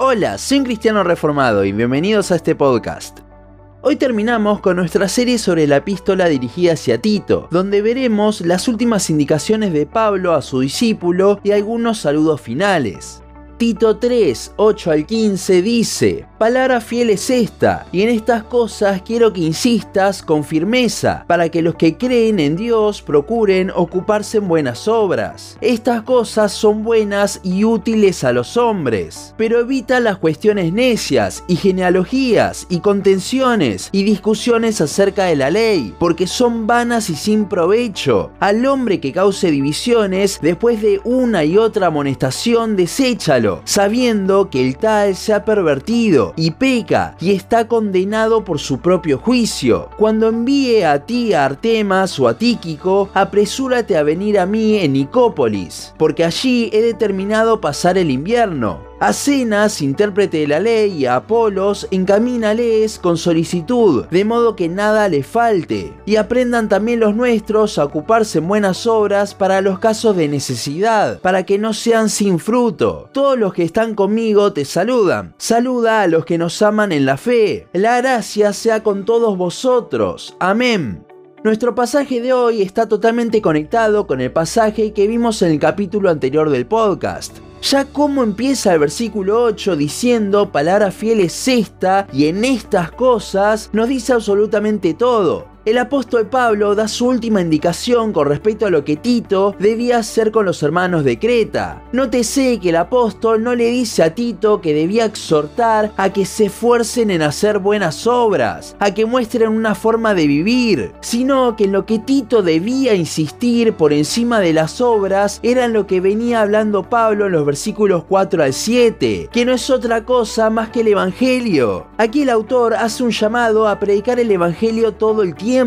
Hola, soy un cristiano reformado y bienvenidos a este podcast. Hoy terminamos con nuestra serie sobre la epístola dirigida hacia Tito, donde veremos las últimas indicaciones de Pablo a su discípulo y algunos saludos finales. Tito 3, 8 al 15 dice, Palabra fiel es esta, y en estas cosas quiero que insistas con firmeza, para que los que creen en Dios procuren ocuparse en buenas obras. Estas cosas son buenas y útiles a los hombres, pero evita las cuestiones necias y genealogías y contenciones y discusiones acerca de la ley, porque son vanas y sin provecho. Al hombre que cause divisiones, después de una y otra amonestación, deséchalo, sabiendo que el tal se ha pervertido y peca y está condenado por su propio juicio. Cuando envíe a ti a Artemas o a Tíquico, apresúrate a venir a mí en Nicópolis, porque allí he determinado pasar el invierno. A Cenas, intérprete de la ley, y a Apolos, encamínales con solicitud, de modo que nada le falte, y aprendan también los nuestros a ocuparse en buenas obras para los casos de necesidad, para que no sean sin fruto. Todos los que están conmigo te saludan. Saluda a los que nos aman en la fe. La gracia sea con todos vosotros. Amén. Nuestro pasaje de hoy está totalmente conectado con el pasaje que vimos en el capítulo anterior del podcast. Ya como empieza el versículo 8 diciendo palabra fiel es esta y en estas cosas nos dice absolutamente todo el apóstol Pablo da su última indicación con respecto a lo que Tito debía hacer con los hermanos de Creta. Nótese que el apóstol no le dice a Tito que debía exhortar a que se esfuercen en hacer buenas obras, a que muestren una forma de vivir, sino que en lo que Tito debía insistir por encima de las obras era en lo que venía hablando Pablo en los versículos 4 al 7, que no es otra cosa más que el Evangelio. Aquí el autor hace un llamado a predicar el Evangelio todo el tiempo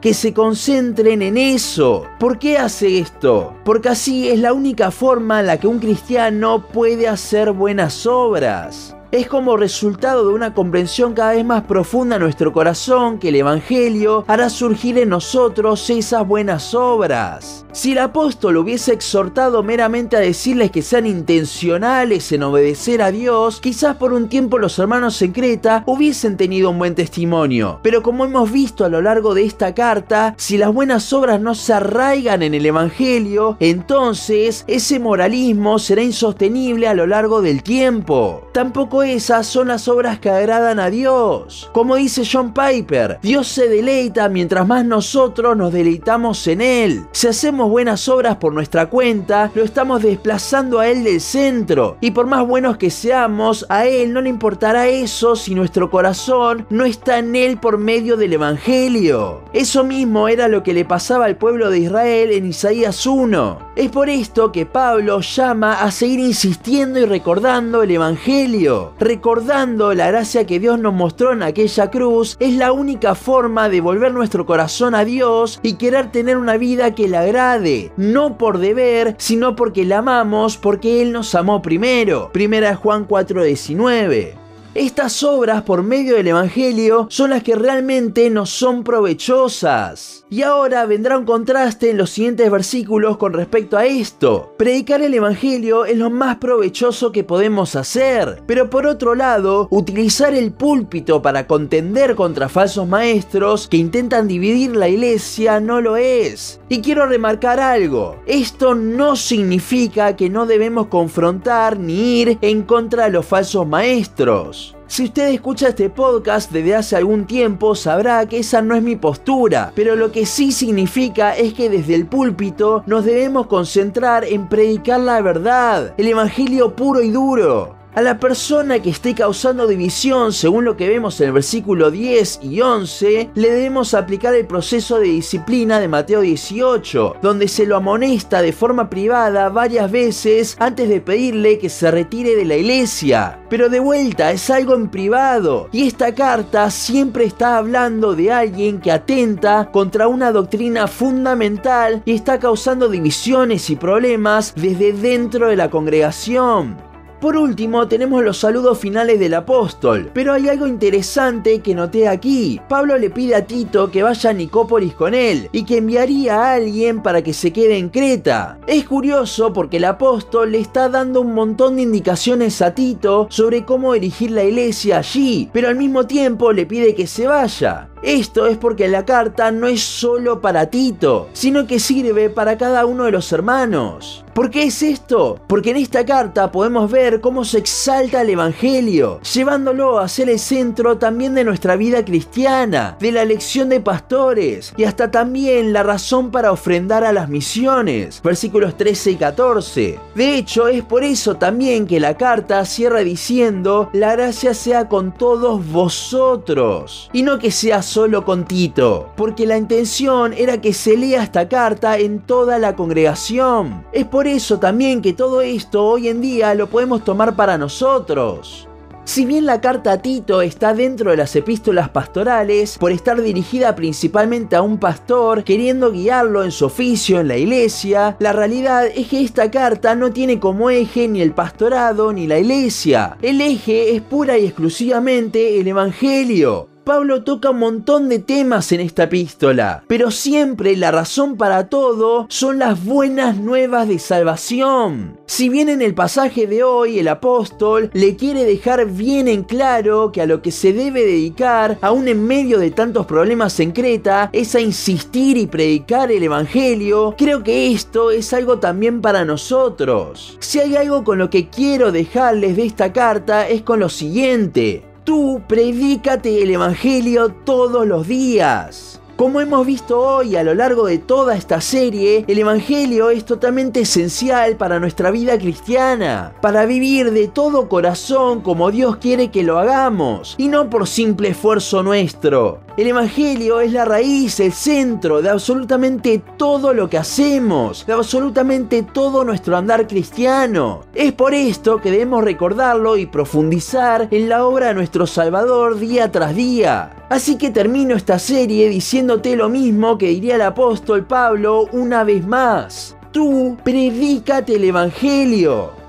que se concentren en eso. ¿Por qué hace esto? Porque así es la única forma en la que un cristiano puede hacer buenas obras es como resultado de una comprensión cada vez más profunda en nuestro corazón que el Evangelio hará surgir en nosotros esas buenas obras. Si el apóstol hubiese exhortado meramente a decirles que sean intencionales en obedecer a Dios, quizás por un tiempo los hermanos en Creta hubiesen tenido un buen testimonio. Pero como hemos visto a lo largo de esta carta, si las buenas obras no se arraigan en el Evangelio, entonces ese moralismo será insostenible a lo largo del tiempo. Tampoco esas son las obras que agradan a Dios. Como dice John Piper, Dios se deleita mientras más nosotros nos deleitamos en Él. Si hacemos buenas obras por nuestra cuenta, lo estamos desplazando a Él del centro. Y por más buenos que seamos, a Él no le importará eso si nuestro corazón no está en Él por medio del Evangelio. Eso mismo era lo que le pasaba al pueblo de Israel en Isaías 1. Es por esto que Pablo llama a seguir insistiendo y recordando el Evangelio recordando la gracia que Dios nos mostró en aquella cruz, es la única forma de volver nuestro corazón a Dios y querer tener una vida que le agrade, no por deber, sino porque le amamos, porque Él nos amó primero. Primera Juan 4:19. Estas obras por medio del Evangelio son las que realmente nos son provechosas. Y ahora vendrá un contraste en los siguientes versículos con respecto a esto. Predicar el Evangelio es lo más provechoso que podemos hacer, pero por otro lado, utilizar el púlpito para contender contra falsos maestros que intentan dividir la iglesia no lo es. Y quiero remarcar algo, esto no significa que no debemos confrontar ni ir en contra de los falsos maestros. Si usted escucha este podcast desde hace algún tiempo, sabrá que esa no es mi postura, pero lo que sí significa es que desde el púlpito nos debemos concentrar en predicar la verdad, el evangelio puro y duro. A la persona que esté causando división, según lo que vemos en el versículo 10 y 11, le debemos aplicar el proceso de disciplina de Mateo 18, donde se lo amonesta de forma privada varias veces antes de pedirle que se retire de la iglesia. Pero de vuelta, es algo en privado, y esta carta siempre está hablando de alguien que atenta contra una doctrina fundamental y está causando divisiones y problemas desde dentro de la congregación. Por último, tenemos los saludos finales del apóstol, pero hay algo interesante que noté aquí. Pablo le pide a Tito que vaya a Nicópolis con él y que enviaría a alguien para que se quede en Creta. Es curioso porque el apóstol le está dando un montón de indicaciones a Tito sobre cómo dirigir la iglesia allí, pero al mismo tiempo le pide que se vaya. Esto es porque la carta no es solo para Tito, sino que sirve para cada uno de los hermanos. ¿Por qué es esto? Porque en esta carta podemos ver cómo se exalta el Evangelio, llevándolo a ser el centro también de nuestra vida cristiana, de la elección de pastores y hasta también la razón para ofrendar a las misiones, versículos 13 y 14. De hecho, es por eso también que la carta cierra diciendo, la gracia sea con todos vosotros, y no que sea solo con Tito, porque la intención era que se lea esta carta en toda la congregación. Es por eso también que todo esto hoy en día lo podemos tomar para nosotros. Si bien la carta a Tito está dentro de las epístolas pastorales, por estar dirigida principalmente a un pastor queriendo guiarlo en su oficio en la iglesia, la realidad es que esta carta no tiene como eje ni el pastorado ni la iglesia. El eje es pura y exclusivamente el Evangelio. Pablo toca un montón de temas en esta epístola, pero siempre la razón para todo son las buenas nuevas de salvación. Si bien en el pasaje de hoy el apóstol le quiere dejar bien en claro que a lo que se debe dedicar, aún en medio de tantos problemas en Creta, es a insistir y predicar el Evangelio, creo que esto es algo también para nosotros. Si hay algo con lo que quiero dejarles de esta carta es con lo siguiente. Tú predícate el Evangelio todos los días. Como hemos visto hoy a lo largo de toda esta serie, el Evangelio es totalmente esencial para nuestra vida cristiana, para vivir de todo corazón como Dios quiere que lo hagamos, y no por simple esfuerzo nuestro. El Evangelio es la raíz, el centro de absolutamente todo lo que hacemos, de absolutamente todo nuestro andar cristiano. Es por esto que debemos recordarlo y profundizar en la obra de nuestro Salvador día tras día. Así que termino esta serie diciéndote lo mismo que diría el apóstol Pablo una vez más. Tú predícate el Evangelio.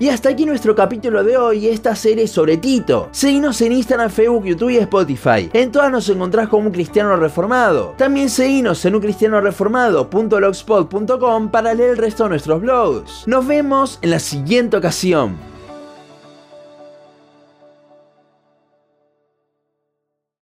Y hasta aquí nuestro capítulo de hoy esta serie sobre Tito. Seguinos en Instagram, Facebook, YouTube y Spotify. En todas nos encontrás como un cristiano reformado. También seguinos en uncristianoreformado.blogspot.com para leer el resto de nuestros blogs. Nos vemos en la siguiente ocasión.